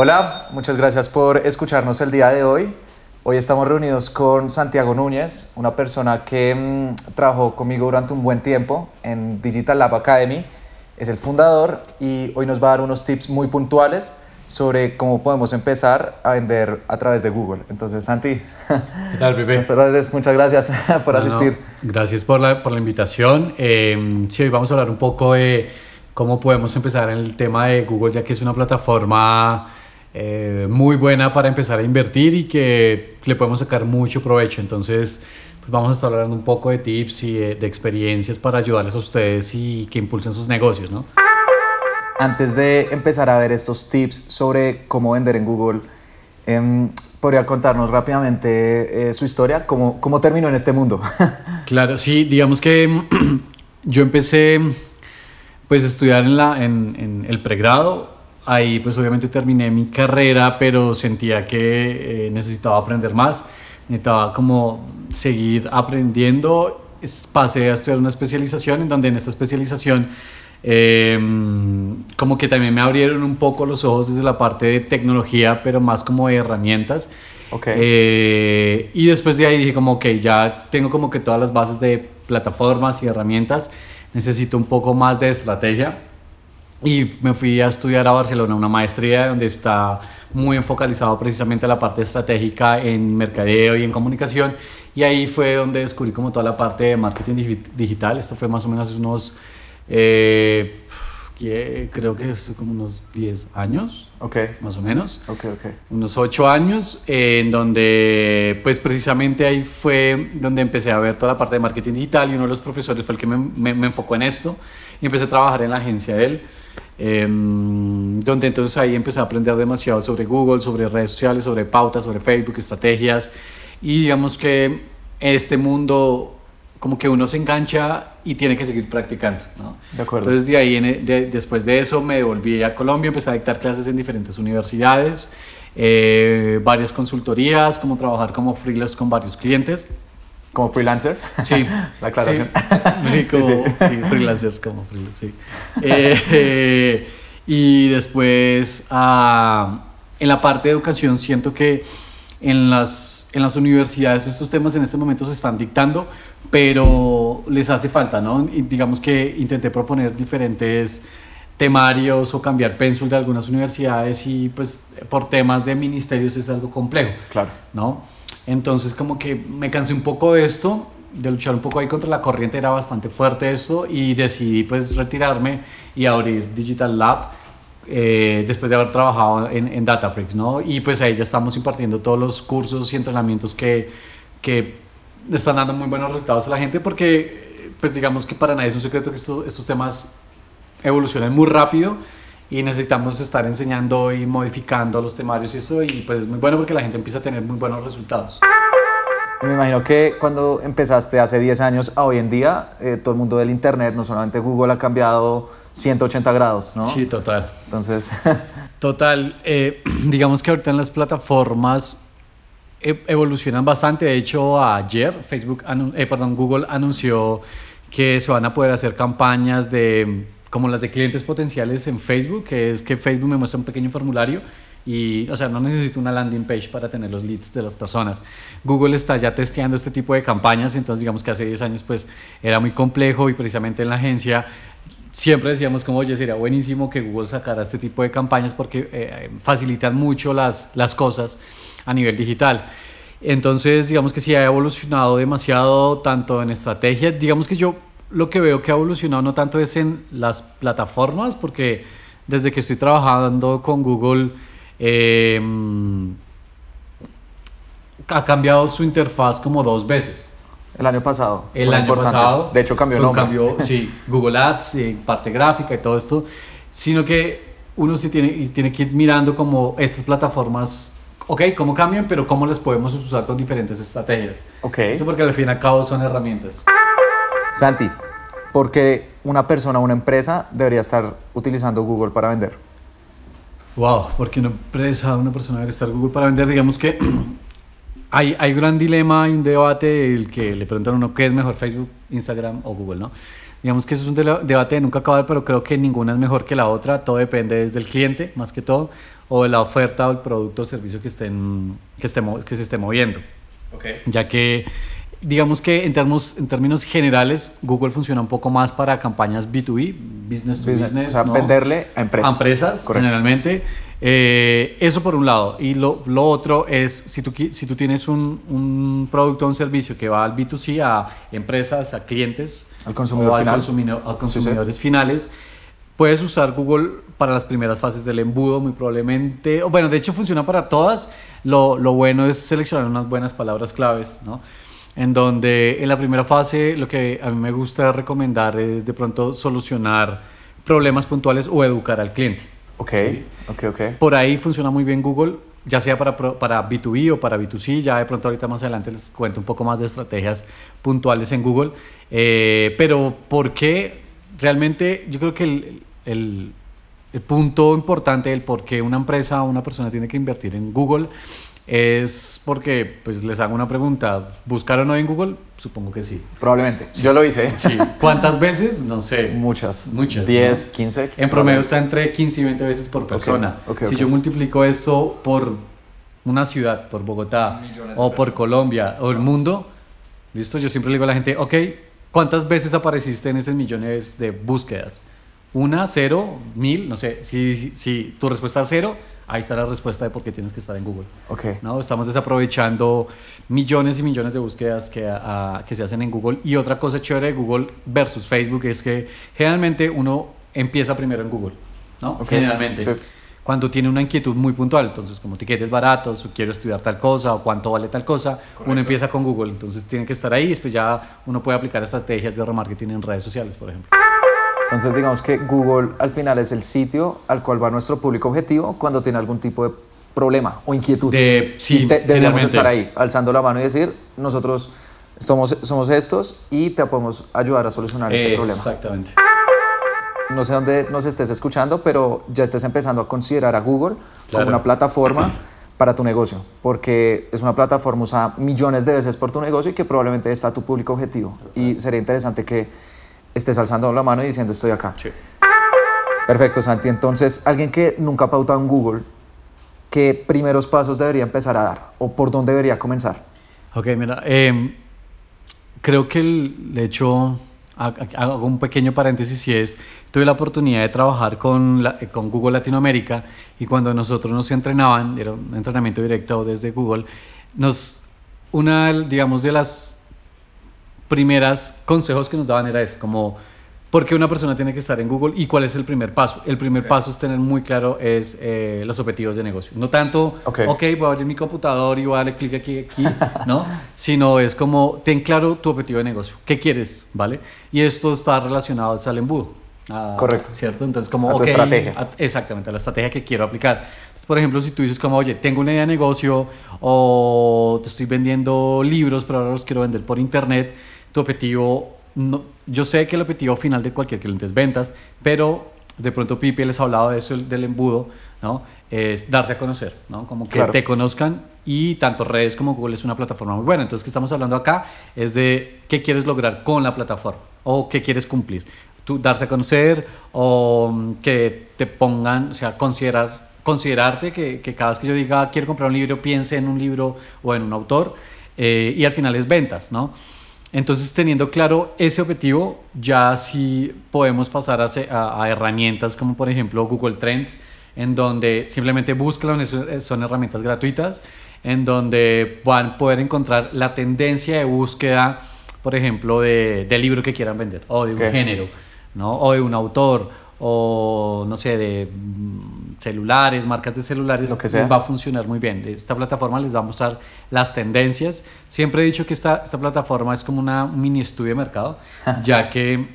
Hola, muchas gracias por escucharnos el día de hoy. Hoy estamos reunidos con Santiago Núñez, una persona que mm, trabajó conmigo durante un buen tiempo en Digital Lab Academy. Es el fundador y hoy nos va a dar unos tips muy puntuales sobre cómo podemos empezar a vender a través de Google. Entonces, Santi. ¿Qué tal, Pepe? Muchas gracias por asistir. gracias por la, por la invitación. Eh, sí, hoy vamos a hablar un poco de cómo podemos empezar en el tema de Google, ya que es una plataforma eh, muy buena para empezar a invertir y que le podemos sacar mucho provecho. Entonces, pues vamos a estar hablando un poco de tips y de, experiencias para ayudarles a ustedes y que impulsen sus negocios, ¿no? Antes de empezar a ver estos tips sobre cómo vender en Google, em, ¿podría contarnos rápidamente eh, su historia? ¿Cómo, ¿Cómo terminó en este mundo? claro, sí, digamos que yo empecé pues a estudiar en, la, en, en el pregrado Ahí pues obviamente terminé mi carrera, pero sentía que eh, necesitaba aprender más, necesitaba como seguir aprendiendo. Pasé a estudiar una especialización en donde en esta especialización em, como que también me abrieron un poco los ojos desde la parte de tecnología, pero más como de herramientas. Okay. Eh, y después de ahí dije como que ya tengo como que todas las bases de plataformas y herramientas, necesito un poco más de estrategia y me fui a estudiar a Barcelona una maestría donde está muy enfocalizado precisamente a la parte estratégica en mercadeo y en comunicación. Y ahí fue donde descubrí como toda la parte de marketing digital. Esto fue más o menos unos eh, creo que es como unos 10 años okay. más o menos. Okay, okay. unos 8 años en donde pues precisamente ahí fue donde empecé a ver toda la parte de marketing digital y uno de los profesores fue el que me, me, me enfocó en esto. Y empecé a trabajar en la agencia de él Em, donde entonces ahí empecé a aprender demasiado sobre Google, sobre redes sociales, sobre pautas, sobre Facebook, estrategias y digamos que este mundo como que uno se engancha y tiene que seguir practicando. ¿no? De acuerdo. Entonces de ahí, de, después de eso me devolví a Colombia, empecé a dictar clases en diferentes universidades, eh, varias consultorías, como trabajar como freelance con varios clientes. ¿Como freelancer? Sí. La aclaración. Sí, como sí, freelancers como freelancers, sí. Eh, y después, ah, en la parte de educación, siento que en las, en las universidades estos temas en este momento se están dictando, pero les hace falta, ¿no? Y digamos que intenté proponer diferentes temarios o cambiar pénsul de algunas universidades y pues por temas de ministerios es algo complejo. Claro. ¿No? Entonces como que me cansé un poco de esto, de luchar un poco ahí contra la corriente, era bastante fuerte esto y decidí pues retirarme y abrir Digital Lab eh, después de haber trabajado en, en Databricks, ¿no? Y pues ahí ya estamos impartiendo todos los cursos y entrenamientos que, que están dando muy buenos resultados a la gente porque pues digamos que para nadie es un secreto que estos, estos temas evolucionan muy rápido y necesitamos estar enseñando y modificando los temarios y eso y pues es muy bueno porque la gente empieza a tener muy buenos resultados. Me imagino que cuando empezaste hace 10 años a hoy en día, eh, todo el mundo del Internet, no solamente Google, ha cambiado 180 grados, ¿no? Sí, total. Entonces... total, eh, digamos que ahorita en las plataformas e, evolucionan bastante. De hecho, ayer Facebook, eh, perdón, Google anunció que se van a poder hacer campañas de como las de clientes potenciales en Facebook, que es que Facebook me muestra un pequeño formulario y, o sea, no necesito una landing page para tener los leads de las personas. Google está ya testeando este tipo de campañas, entonces digamos que hace 10 años pues era muy complejo y precisamente en la agencia siempre decíamos como, oye, sería buenísimo que Google sacara este tipo de campañas porque eh, facilitan mucho las, las cosas a nivel digital. Entonces, digamos que sí ha evolucionado demasiado, tanto en estrategia, digamos que yo lo que veo que ha evolucionado no tanto es en las plataformas, porque desde que estoy trabajando con Google em, ha cambiado su interfaz como dos veces. El año pasado. El año pasado. De hecho, cambió el nombre. Cambió, sí, Google Ads, parte gráfica y todo esto. Sino que uno sí tiene, tiene que ir mirando como estas plataformas, ok, cómo cambian, pero cómo las podemos usar con diferentes estrategias. Ok. Eso porque al fin y al cabo son herramientas. Santi, ¿por qué una persona o una empresa debería estar utilizando Google para vender? Wow, porque una empresa o una persona debería estar Google para vender, digamos que hay, hay un gran dilema y un debate el que le preguntan a uno qué es mejor Facebook, Instagram o Google, ¿no? Digamos que eso es un debate de nunca acabar, pero creo que ninguna es mejor que la otra, todo depende desde el cliente, más que todo. o de la oferta o el producto o servicio que, estén, que, esté, que se esté moviendo. Okay. Ya que digamos que en términos, en términos generales, Google funciona un poco más para campañas B2B, business to business. o sea, ¿no? venderle a empresas. A empresas, generalmente. Eh, eso por un lado. Y lo, lo, otro es, si tú, si tú tienes un, un, producto o un servicio que va al B2C, a empresas, a clientes, al consumidor o final. Consumidor, a consumidores sí, sí. finales, puedes usar Google para las primeras fases del embudo, muy probablemente. Bueno, de hecho funciona para todas. Lo, lo bueno es seleccionar unas buenas palabras claves, ¿no? En donde en la primera fase lo que a mí me gusta recomendar es de pronto solucionar problemas puntuales o educar al cliente. Ok, ¿sí? ok, ok. Por ahí funciona muy bien Google, ya sea para, para B2B o para B2C, ya de pronto ahorita más adelante les cuento un poco más de estrategias puntuales en Google, eh, pero ¿por qué? Realmente yo creo que el, el, el punto importante del por qué una empresa o una persona tiene que invertir en Google es porque, pues les hago una pregunta, ¿buscaron hoy en Google? Supongo que sí. Probablemente. Yo lo hice. Sí. ¿Cuántas veces? No sé. Muchas. Muchas. 10, ¿no? 15. En promedio está entre 15 y 20 veces por persona. Okay. Okay, si okay. yo multiplico esto por una ciudad, por Bogotá, o por Colombia, o el mundo, ¿listo? Yo siempre le digo a la gente, ok, ¿cuántas veces apareciste en esos millones de búsquedas? ¿Una, cero, mil? No sé. Si, si tu respuesta es cero, ahí está la respuesta de por qué tienes que estar en Google. Okay. ¿no? Estamos desaprovechando millones y millones de búsquedas que, a, que se hacen en Google. Y otra cosa chévere de Google versus Facebook es que generalmente uno empieza primero en Google. ¿no? Okay. Generalmente. Sí. Cuando tiene una inquietud muy puntual, entonces como tiquetes baratos, o quiero estudiar tal cosa, o cuánto vale tal cosa, Correcto. uno empieza con Google. Entonces tiene que estar ahí y después ya uno puede aplicar estrategias de remarketing en redes sociales, por ejemplo. Entonces digamos que Google al final es el sitio al cual va nuestro público objetivo cuando tiene algún tipo de problema o inquietud. De, sí, te, deberíamos estar ahí, alzando la mano y decir, nosotros somos, somos estos y te podemos ayudar a solucionar este problema. Exactamente. No sé dónde nos estés escuchando, pero ya estés empezando a considerar a Google Claro. como una plataforma para tu negocio, porque es una plataforma usada millones de veces por tu negocio y que probablemente está tu público objetivo. Y sería interesante que estés alzando la mano y diciendo estoy acá. Sí. Perfecto, Santi. Entonces, alguien que nunca ha pautado en Google, ¿qué primeros pasos debería empezar a dar o por dónde debería comenzar? Ok, mira, eh, creo que el, de hecho ha- ha- hago un pequeño paréntesis y es, tuve la oportunidad de trabajar con, la- eh, con Google Latinoamérica y cuando nosotros nos entrenaban, era un entrenamiento directo desde Google, nos, una, digamos, de las primeras consejos que nos daban era eso, como por qué una persona tiene que estar en Google y cuál es el primer paso. El primer paso es tener muy claro es eh, los objetivos de negocio. No tanto, Ok. ok, voy a abrir mi computador y voy a darle clic aquí, aquí, ¿no? Sino es como, ten claro tu objetivo de negocio. ¿Qué quieres? ¿Vale? Y esto está relacionado al embudo. a- Correcto. ¿Cierto? Entonces, como, A tu estrategia. a- exactamente, a la estrategia que quiero aplicar. Entonces, por ejemplo, si tú dices como, oye, tengo una idea de negocio o te estoy vendiendo libros, pero ahora los quiero vender por internet, tu objetivo, no, yo sé que el objetivo final de cualquier cliente es ventas, pero de pronto Pipe les ha hablado de eso, del embudo, ¿no? Es darse a conocer, ¿no? Como que Claro. te conozcan y tanto redes como Google es una plataforma muy buena. Entonces, que estamos hablando acá es de qué quieres lograr con la plataforma o qué quieres cumplir. Tú darse a conocer o mm, que te pongan, o sea, considerar, considerarte que, que cada vez que yo diga quiero comprar un libro, piense en un libro o en un autor eh, y al final es ventas, ¿no? Entonces, teniendo claro ese objetivo, ya sí podemos pasar a, a- a herramientas como por ejemplo Google Trends, en donde simplemente búscalo, es- son herramientas gratuitas, en donde van a poder encontrar la tendencia de búsqueda, por ejemplo, de, del libro que quieran vender, o de un género, ¿no? o de un autor, o no sé, de celulares, marcas de celulares, Lo que sea. les va a funcionar muy bien. Esta plataforma les va a mostrar las tendencias. Siempre he dicho que esta, esta plataforma es como una un mini estudio de mercado, ya que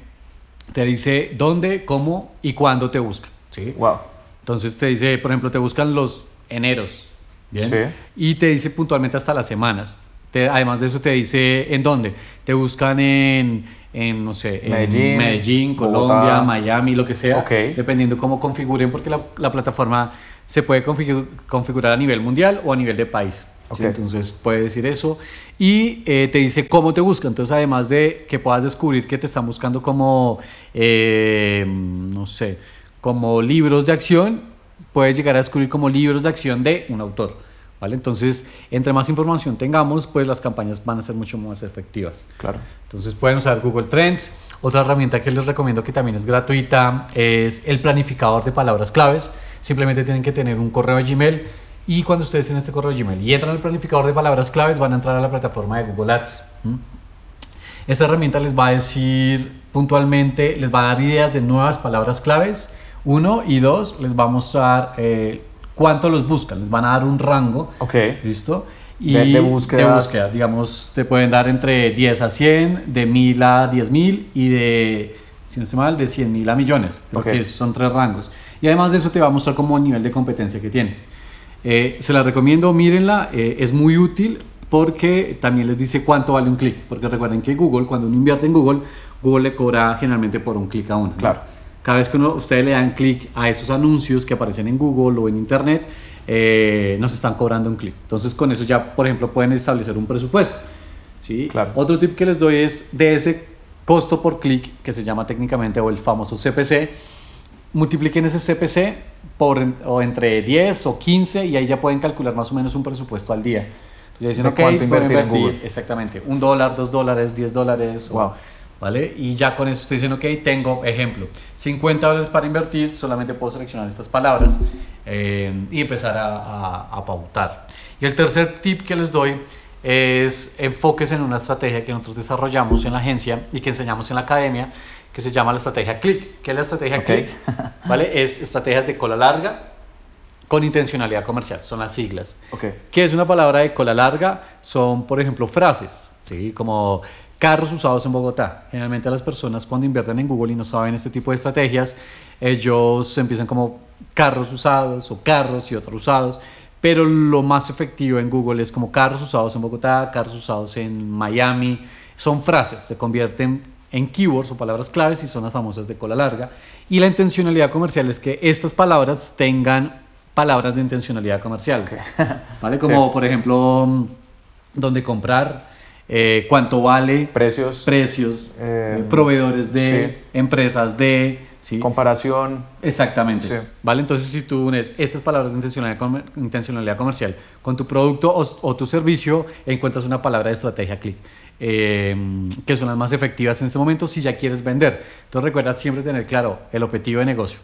te dice dónde, cómo y cuándo te buscan. ¿sí? Wow. Entonces te dice, por ejemplo, te buscan los eneros. ¿bien? Sí. Y te dice puntualmente hasta las semanas. Te- además de eso te dice en dónde. Te buscan en, en no sé, en Medellín, Medellín, Bogotá. Colombia, Miami, lo que sea. Ok. Dependiendo cómo configuren, porque la, la plataforma se puede configu- configurar a nivel mundial o a nivel de país. Entonces puede decir eso. Y eh, te dice cómo te buscan. Entonces, además de que puedas descubrir que te están buscando como, eh, no sé, como libros de acción, puedes llegar a descubrir como libros de acción de un autor. ¿Vale? Entonces, entre más información tengamos, pues las campañas van a ser mucho más efectivas. Claro. Entonces pueden usar Google Trends. Otra herramienta que les recomiendo que también es gratuita es el planificador de palabras claves. Simplemente tienen que tener un correo de Gmail y cuando ustedes tienen este correo de Gmail y entran al planificador de palabras claves, van a entrar a la plataforma de Google Ads. Esta herramienta les va a decir puntualmente, les va a dar ideas de nuevas palabras claves. Uno y dos, les va a mostrar eh, cuánto los buscan. Les van a dar un rango. Ok. ¿Listo? Y de, de búsquedas. De búsqueda. Digamos, te pueden dar entre 10 a 100, de 1000 a 10000 y de, si no estoy mal, de 100.000 a millones. Porque Ok. son tres rangos. Y además de eso te va a mostrar como el nivel de competencia que tienes. Eh, se la recomiendo, mírenla, eh, es muy útil porque también les dice cuánto vale un clic. Porque recuerden que Google, cuando uno invierte en Google, Google le cobra generalmente por un clic a uno. ¿no? Cada vez que uno, ustedes le dan clic a esos anuncios que aparecen en Google o en Internet, eh, nos están cobrando un clic. Entonces con eso ya, por ejemplo, pueden establecer un presupuesto. ¿sí? Claro. Otro tip que les doy es de ese costo por clic, que se llama técnicamente o el famoso CPC, multipliquen ese CPC por o entre 10 o 15 y ahí ya pueden calcular más o menos un presupuesto al día. Entonces ya dicen, ¿De ok, cuánto puedo invertir en Google? Exactamente, un dólar, dos dólares, 10 dólares. o- Wow. ¿Vale? Y ya con eso ustedes dicen, ok, tengo, ejemplo, 50 dólares para invertir, solamente puedo seleccionar estas palabras eh, y empezar a, a, a pautar. Y el tercer tip que les doy es enfoques en una estrategia que nosotros desarrollamos en la agencia y que enseñamos en la academia, que se llama la estrategia CLIC. ¿Qué es la estrategia Ok. CLIC? ¿Vale? Es estrategias de cola larga con intencionalidad comercial, son las siglas. Ok. ¿Qué es una palabra de cola larga? Son, por ejemplo, frases, ¿sí? como carros usados en Bogotá. Generalmente las personas cuando invierten en Google y no saben este tipo de estrategias, ellos empiezan como carros usados o carros y otros usados, pero lo más efectivo en Google es como carros usados en Bogotá, carros usados en Miami. Son frases, se convierten en keywords o palabras claves y son las famosas de cola larga. Y la intencionalidad comercial es que estas palabras tengan palabras de intencionalidad comercial. ¿Vale? Como por ejemplo, mm, dónde comprar, eh, cuánto vale, Precios, precios, Eh, proveedores de, sí. empresas de, ¿sí? comparación. Exactamente. Sí. ¿Vale? Entonces, si tú unes estas palabras de intencionalidad, comer- intencionalidad comercial con tu producto o, o tu servicio, encuentras una palabra de estrategia clic, eh, que son las más efectivas en este momento si ya quieres vender. Entonces, recuerda siempre tener claro el objetivo de negocio.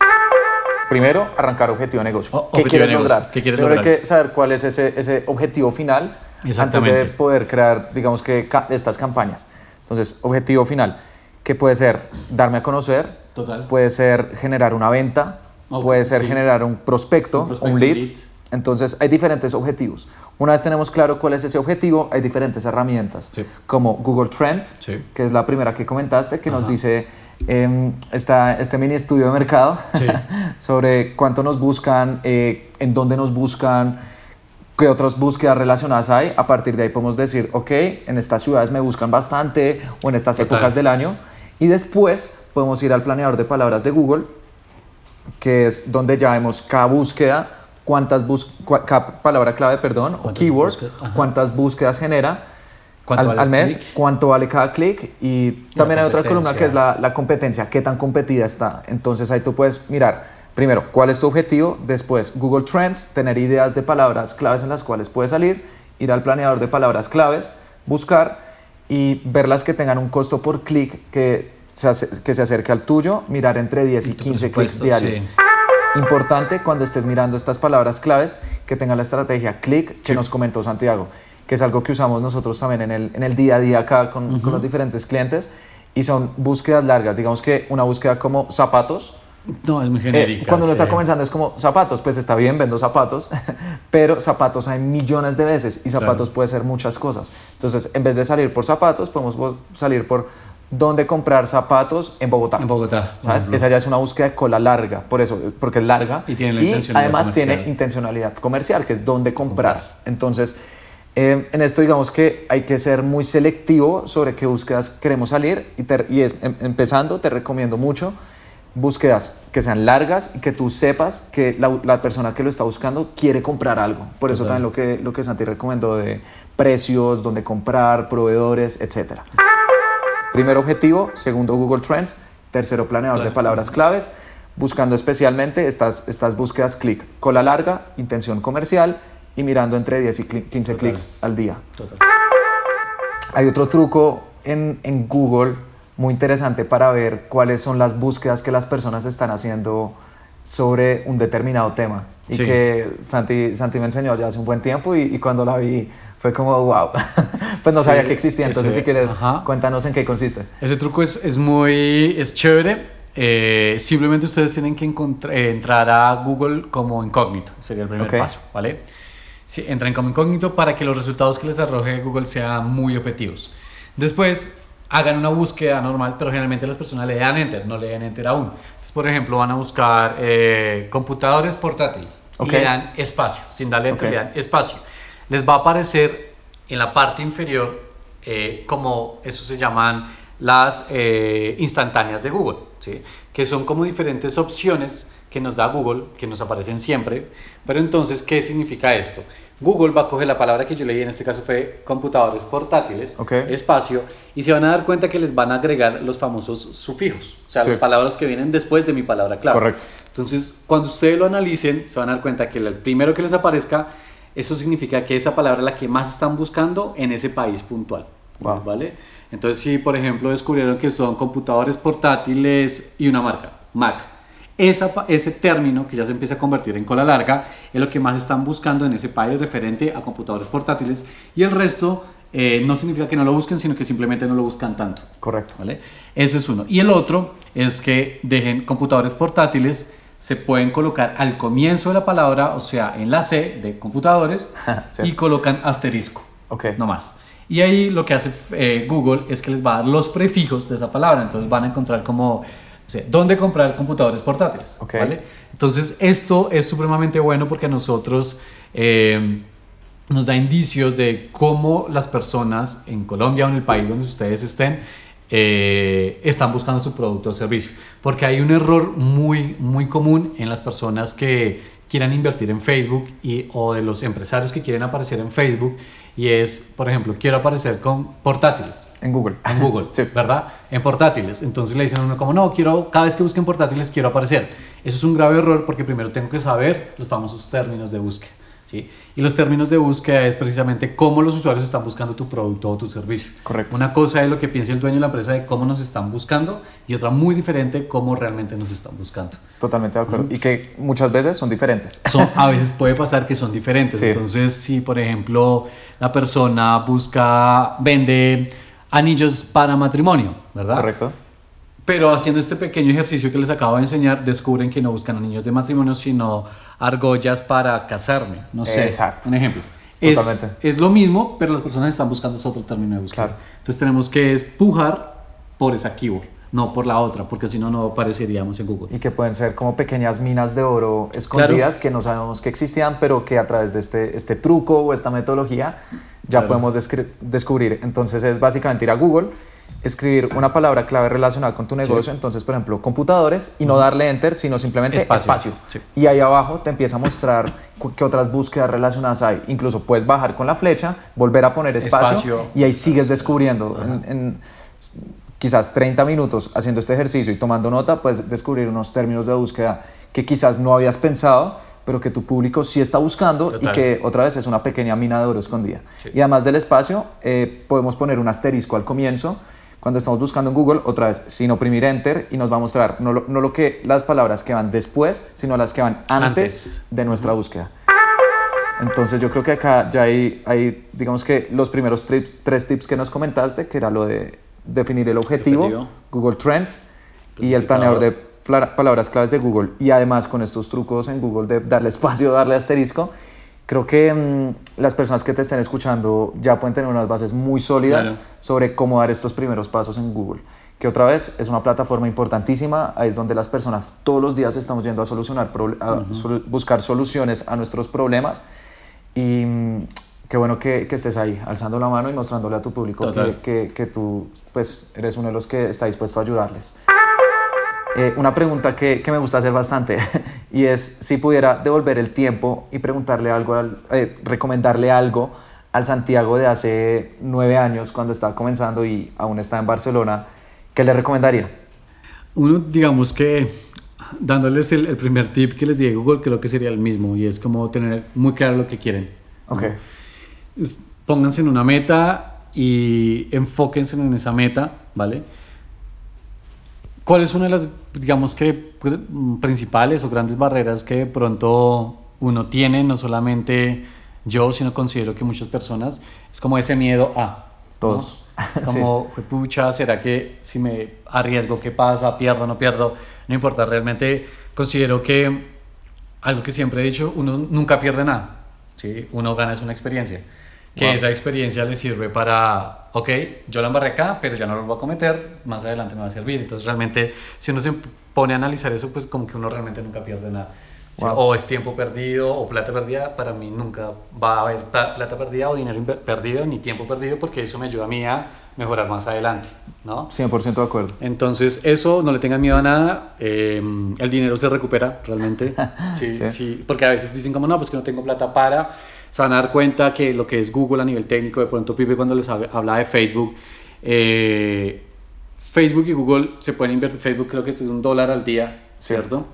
Primero, arrancar objetivo de negocio. O- ¿Qué objetivo quieres de negocio. lograr? ¿Qué quieres Primero lograr? hay que saber cuál es ese, ese objetivo final antes de poder crear, digamos que, ca- estas campañas. Entonces, objetivo final, que puede ser darme a conocer, Total. puede ser generar una venta, Ok, puede ser sí. generar un prospecto, Un prospecto, un lead. lead. Entonces, hay diferentes objetivos. Una vez tenemos claro cuál es ese objetivo, hay diferentes herramientas, Sí. como Google Trends, Sí. que es la primera que comentaste, que nos Ajá. dice em, esta, este mini estudio de mercado sobre cuánto nos buscan, eh, en dónde nos buscan, qué otras búsquedas relacionadas hay. A partir de ahí podemos decir, ok, en estas ciudades me buscan bastante o en estas Total. épocas del año. Y después podemos ir al planeador de palabras de Google, que es donde ya vemos cada búsqueda, cuántas bus cua- cada palabra clave, perdón, o ¿Cuántas keyword, cuántas búsquedas genera ¿Cuánto al, vale al mes, clic? cuánto vale cada clic y también hay otra columna que es la, la competencia, qué tan competida está. Entonces ahí tú puedes mirar primero cuál es tu objetivo, después Google Trends, tener ideas de palabras claves en las cuales puedes salir, ir al planeador de palabras claves, buscar y ver las que tengan un costo por clic que se, que se acerque al tuyo, mirar entre 10 y tu 15 clics diarios. sí. Importante cuando estés mirando estas palabras claves que tenga la estrategia click que nos comentó Santiago, que es algo que usamos nosotros también en el, en el día a día acá con, con los diferentes clientes y son búsquedas largas. Digamos que una búsqueda como zapatos, No, es muy eh, genérica. cuando uno sí. está comenzando es como zapatos, pues está bien, vendo zapatos, pero zapatos hay millones de veces y zapatos Claro. puede ser muchas cosas. Entonces, en vez de salir por zapatos, podemos salir por dónde comprar zapatos en Bogotá. En Bogotá. ¿Sabes? Esa ya es una búsqueda de cola larga, por eso, porque es larga. Y tiene la intencionalidad además comercial. tiene intencionalidad comercial, que es dónde comprar. Entonces, eh, en esto digamos que hay que ser muy selectivo sobre qué búsquedas queremos salir. Y, te- y es, em- empezando, te recomiendo mucho búsquedas que sean largas y que tú sepas que la, la persona que lo está buscando quiere comprar algo. Por eso Total. también lo que, lo que Santi recomendó de precios, dónde comprar, proveedores, etcétera. Primer objetivo, segundo Google Trends, tercero planeador de palabras claves. buscando especialmente estas, estas búsquedas clic, cola larga, intención comercial y mirando entre 10 y 15 clics al día. Total. Hay otro truco en, en Google muy interesante para ver cuáles son las búsquedas que las personas están haciendo sobre un determinado tema y que Santi, Santi me enseñó ya hace un buen tiempo y, y cuando la vi fue como wow, pues no sabía que existía, entonces si quieres cuéntanos en qué consiste. Ese truco es, es muy, es chévere, eh, simplemente ustedes tienen que eh, entrar a Google como incógnito, sería el primer paso, ¿vale? Si entran como incógnito para que los resultados que les arroje Google sean muy objetivos. Después, hagan una búsqueda normal, pero generalmente las personas le dan enter, no le dan enter aún. Entonces, por ejemplo, van a buscar eh, computadores portátiles y le dan espacio, sin darle enter, le dan espacio. Les va a aparecer en la parte inferior eh, como eso se llaman las eh, instantáneas de Google, ¿sí? que son como diferentes opciones que nos da Google, que nos aparecen siempre. Pero entonces, ¿qué significa esto? Google va a coger la palabra que yo leí, en este caso fue computadores portátiles, espacio, y se van a dar cuenta que les van a agregar los famosos sufijos, o sea, las palabras que vienen después de mi palabra clave. Correcto. Entonces, cuando ustedes lo analicen, se van a dar cuenta que el primero que les aparezca, eso significa que esa palabra es la que más están buscando en ese país puntual. ¿Vale? Entonces, si por ejemplo descubrieron que son computadores portátiles y una marca, Mac, ese término que ya se empieza a convertir en cola larga es lo que más están buscando en ese país referente a computadores portátiles y el resto eh, no significa que no lo busquen, sino que simplemente no lo buscan tanto. Correcto. ¿vale? Ese es uno. Y el otro es que dejen computadores portátiles, se pueden colocar al comienzo de la palabra, o sea, en la C de computadores, y colocan asterisco. Ok. No más. Y ahí lo que hace eh, Google es que les va a dar los prefijos de esa palabra. Entonces van a encontrar como ¿dónde comprar computadores portátiles? ¿vale? Entonces, esto es supremamente bueno porque a nosotros eh, nos da indicios de cómo las personas en Colombia o en el país donde ustedes estén eh, están buscando su producto o servicio. Porque hay un error muy, muy común en las personas que quieran invertir en Facebook y, o de los empresarios que quieren aparecer en Facebook y es, por ejemplo, quiero aparecer con portátiles. En Google. En Google, sí. ¿verdad? En portátiles. Entonces le dicen a uno como, no, quiero, cada vez que busquen portátiles quiero aparecer. Eso es un grave error porque primero tengo que saber los famosos términos de búsqueda. Y los términos de búsqueda es precisamente cómo los usuarios están buscando tu producto o tu servicio. Correcto. Una cosa es lo que piensa el dueño de la empresa de cómo nos están buscando y otra muy diferente cómo realmente nos están buscando. Totalmente de acuerdo. Y que muchas veces son diferentes. Son, a veces puede pasar que son diferentes. Entonces, si por ejemplo la persona busca, vende anillos para matrimonio, ¿verdad? Correcto pero haciendo este pequeño ejercicio que les acabo de enseñar, descubren que no buscan anillos de matrimonio, sino argollas para casarme. No sé. Exacto. Un ejemplo. Es, es, lo mismo, pero las personas están buscando ese otro término de búsqueda. Entonces tenemos que empujar por esa keyword, no por la otra, porque si no, no apareceríamos en Google. Y que pueden ser como pequeñas minas de oro escondidas que no sabemos que existían, pero que a través de este, este truco o esta metodología ya podemos descubrir. Entonces es básicamente ir a Google escribir una palabra clave relacionada con tu negocio, entonces, por ejemplo, computadores, y no darle enter, sino simplemente espacio. Y ahí abajo te empieza a mostrar qué otras búsquedas relacionadas hay. Incluso puedes bajar con la flecha, volver a poner espacio, y ahí sigues descubriendo. En, quizás 30 minutos haciendo este ejercicio y tomando nota, puedes descubrir unos términos de búsqueda que quizás no habías pensado, pero que tu público sí está buscando y que otra vez es una pequeña mina de oro escondida. Y además del espacio, eh, podemos poner un asterisco al comienzo cuando estamos buscando en Google, otra vez, sin oprimir Enter y nos va a mostrar no lo, no lo que las palabras que van después, sino las que van antes, de nuestra búsqueda. Entonces yo creo que acá ya hay, hay digamos que los primeros tres tips que nos comentaste, que era lo de definir el objetivo, Google Trends y el planeador de palabras claves de Google. Y además con estos trucos en Google de darle espacio, darle asterisco, creo que mm, las personas que te estén escuchando ya pueden tener unas bases muy sólidas sobre cómo dar estos primeros pasos en Google. Que otra vez es una plataforma importantísima, ahí es donde las personas todos los días estamos yendo a solucionar, a buscar soluciones a nuestros problemas. Y mm, qué bueno que, que, estés ahí, alzando la mano y mostrándole a tu público que, que, que, tú pues, eres uno de los que está dispuesto a ayudarles. Eh, una pregunta que, que, me gusta hacer bastante y es si pudiera devolver el tiempo y preguntarle algo, al, eh, recomendarle algo al Santiago de hace nueve años cuando estaba comenzando y aún está en Barcelona, ¿qué le recomendaría? Uno, digamos que dándoles el, el primer tip que les di Google, creo que sería el mismo y es como tener muy claro lo que quieren. ¿no? Pónganse en una meta y enfóquense en esa meta, ¿vale? ¿Cuál es una de las, digamos que, pues, principales o grandes barreras que de pronto uno tiene, no solamente yo, sino considero que muchas personas, es como ese miedo a... ¿no? Todos. Como, "Jue pucha, ¿será que si me arriesgo, qué pasa? ¿Pierdo, no pierdo? No importa, realmente considero que algo que siempre he dicho, uno nunca pierde nada, ¿sí? Uno gana es una experiencia. Que Wow. esa experiencia le sirve para, ok, yo la embarré acá, pero ya no lo voy a cometer, más adelante me va a servir. Entonces realmente, si uno se pone a analizar eso, pues como que uno realmente nunca pierde nada. O es tiempo perdido o plata perdida, para mí nunca va a haber pla- plata perdida o dinero perdido ni tiempo perdido porque eso me ayuda a mí a mejorar más adelante, ¿no? 100% de acuerdo. Entonces, eso, no le tengan miedo a nada. eh, el dinero se recupera realmente. Sí, Sí. sí. Porque a veces dicen como, no, pues que no tengo plata para. Se van a dar cuenta que lo que es Google a nivel técnico, de pronto Pipe cuando les hab- hablaba de Facebook, eh, Facebook y Google se pueden invertir. Facebook creo que este es un dólar al día, Sí. ¿cierto?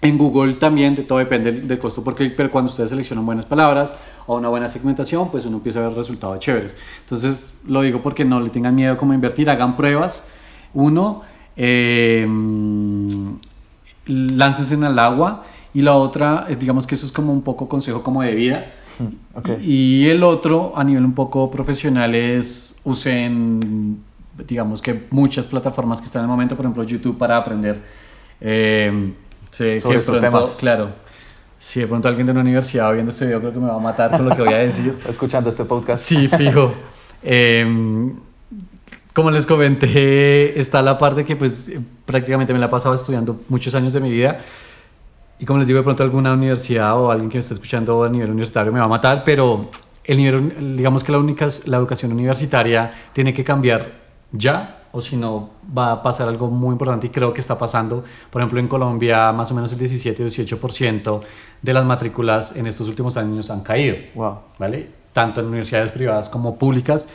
En Google también de todo depende del, del costo por clic, pero cuando ustedes seleccionan buenas palabras o una buena segmentación, pues uno empieza a ver resultados chéveres. Entonces, lo digo porque no le tengan miedo como invertir, hagan pruebas. Uno, eh, láncense en el agua. Y la otra, es, digamos que eso es como un poco consejo como de vida. Ok. Y el otro, a nivel un poco profesional, es usen, digamos que muchas plataformas que están en el momento, por ejemplo, YouTube para aprender. Eh, sé Sobre que de estos pronto- temas. Claro. Si de pronto alguien de una universidad viendo este video, creo que me va a matar con lo que voy a decir. Escuchando este podcast. Sí, fijo. Eh, como les comenté, está la parte que pues eh, prácticamente me la he pasado estudiando muchos años de mi vida. Y como les digo, de pronto alguna universidad o alguien que me está escuchando a nivel universitario me va a matar, pero el nivel, digamos que la, única, la educación universitaria tiene que cambiar ya, o si no va a pasar algo muy importante y creo que está pasando. Por ejemplo, en Colombia más o menos el 17 o 18% de las matrículas en estos últimos años han caído. Wow. ¿vale? Tanto en universidades privadas como públicas.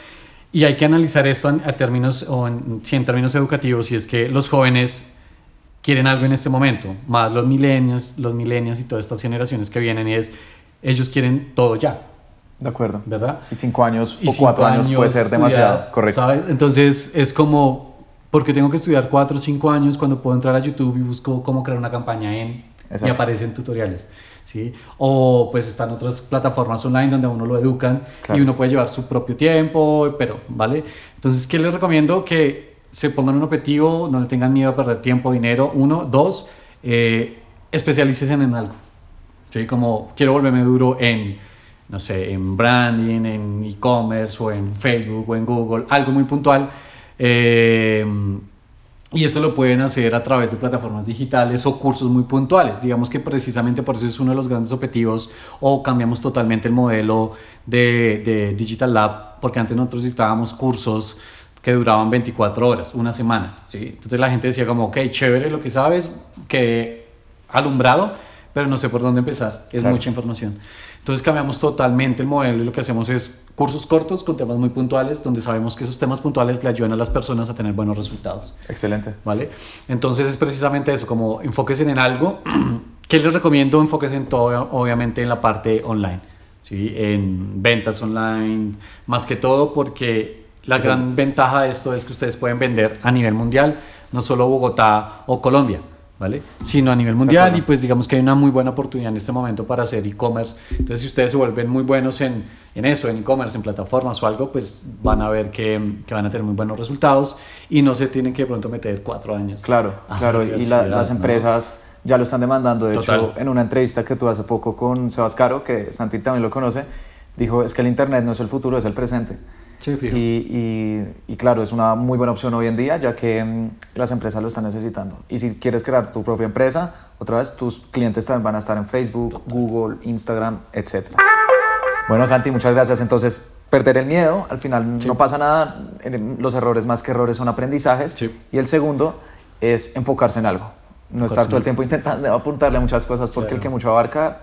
Y hay que analizar esto en, a términos, o en, sí, en términos educativos, y es que los jóvenes quieren algo en este momento, más los milenios, los milenios y todas estas generaciones que vienen, y es, ellos quieren todo ya, De acuerdo. ¿verdad? Y cinco años Y o cuatro cinco años, puede ser demasiado. Correcto. ¿sabes? Entonces es como, porque tengo que estudiar cuatro o cinco años cuando puedo entrar a YouTube y busco cómo crear una campaña en y Exacto. aparecen tutoriales. ¿sí? O pues están otras plataformas online donde a uno lo educan Claro. y uno puede llevar su propio tiempo, pero, ¿vale? Entonces, ¿qué les recomiendo? Que se pongan un objetivo, no le tengan miedo a perder tiempo, dinero. Uno, dos, eh, en algo. ¿sí? Como quiero volverme duro en, no sé, en branding, en e-commerce o en Facebook o en Google, algo muy puntual. Eh, y esto lo pueden hacer a través de plataformas digitales o cursos muy puntuales. Digamos que precisamente por eso es uno de los grandes objetivos o cambiamos totalmente el modelo de, de Digital Lab, porque antes nosotros dictábamos cursos que duraban 24 horas, una semana. ¿sí? Entonces la gente decía como, ok, chévere lo que sabes, que alumbrado, pero no sé por dónde empezar. Es Claro. mucha información. Entonces cambiamos totalmente el modelo y lo que hacemos es cursos cortos con temas muy puntuales, donde sabemos que esos temas puntuales le ayudan a las personas a tener buenos resultados. Excelente. ¿Vale? Entonces es precisamente eso, como enfóquense en algo. ¿Qué les recomiendo? Enfóquense en todo, obviamente, en la parte online, ¿sí? En ventas online, más que todo, porque la gran ventaja de esto es que ustedes pueden vender a nivel mundial, no solo Bogotá o Colombia, ¿vale? Sino a nivel mundial y pues digamos que hay una muy buena oportunidad en este momento para hacer e-commerce. Entonces si ustedes se vuelven muy buenos en, en eso, en e-commerce, en plataformas o algo, pues van a ver que, que van a tener muy buenos resultados y no se tienen que de pronto meter cuatro años. Claro, claro. la Y la- las ¿no? empresas ya lo están demandando. De Total. hecho, en una entrevista que tuve hace poco con Sebas Caro, que Santi también lo conoce, dijo, es que el Internet no es el futuro, es el presente. Sí, fijo. Y, y- y claro, es una muy buena opción hoy en día, ya que mm, las empresas lo están necesitando. Y si quieres crear tu propia empresa, otra vez tus clientes también van a estar en Facebook, Google, Instagram, etc. Bueno, Santi, muchas gracias. Entonces, perder el miedo, al final no pasa nada. Los errores más que errores son aprendizajes. Sí. Y el segundo es enfocarse en algo. No estar todo el tiempo intentando apuntarle a muchas cosas, porque el Claro. que mucho abarca,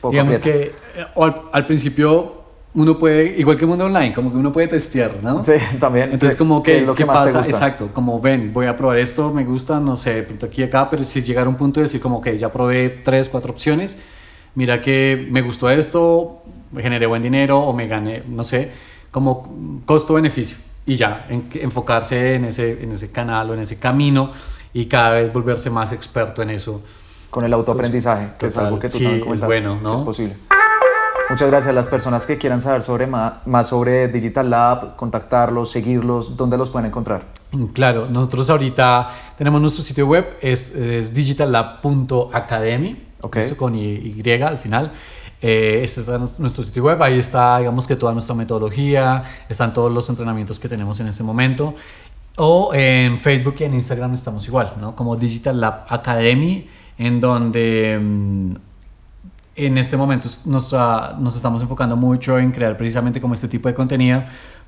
poco Digamos aprieta. que eh, al, al principio uno puede, igual que el mundo online, como que uno puede testear, ¿no? Sí, también. Entonces, ¿Qué- como que, es lo ¿qué que más te pasa? gusta? Exacto, como ven, voy a probar esto, me gusta, no sé, de pronto aquí y acá, pero si llegar a un punto de decir como que ya probé tres, cuatro opciones, mira que me gustó esto, me generé buen dinero o me gané, no sé, como costo-beneficio. Y ya, en- enfocarse en ese, en ese canal o en ese camino y cada vez volverse más experto en eso. Con el autoaprendizaje, que es algo que tú sí, también es bueno, ¿no? Es posible. Muchas gracias a las personas que quieran saber sobre más sobre Digital Lab, contactarlos, seguirlos, ¿dónde los pueden encontrar? Claro, nosotros ahorita tenemos nuestro sitio web, es, es digitallab.academy, Ok. ¿listo? con y, y al final. Eh, este es nues- nuestro sitio web, ahí está, digamos que toda nuestra metodología, están todos los entrenamientos que tenemos en este momento. O en Facebook y en Instagram estamos igual, ¿no? Como Digital Lab Academy, en donde mm, en este momento nos, ah, nos estamos enfocando mucho en crear precisamente como este tipo de contenido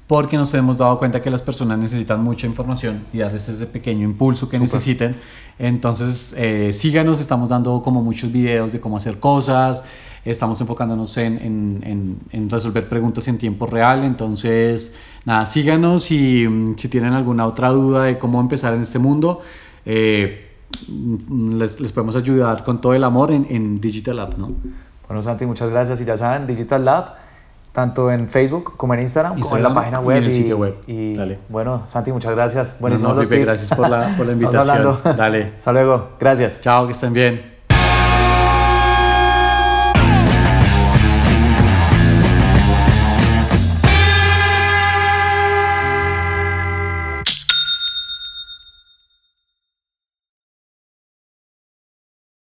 porque nos hemos dado cuenta que las personas necesitan mucha información y darles ese pequeño impulso que Súper. necesiten. Entonces, eh, síganos, estamos dando como muchos videos de cómo hacer cosas, estamos enfocándonos en, en- en- en resolver preguntas en tiempo real. Entonces, nada, síganos y mm, si tienen alguna otra duda de cómo empezar en este mundo, eh, les, les podemos ayudar con todo el amor en, en Digital App, ¿no? Bueno, Santi, muchas gracias. Y ya saben, Digital Lab, tanto en Facebook como en Instagram, como en Instagram la página y web. en el sitio web. y, Dale. bueno, Santi, muchas gracias. No, Buenísimos no, los Pipe, tips. gracias por la, por la invitación. Dale. Hasta luego. Gracias. Chao, que estén bien.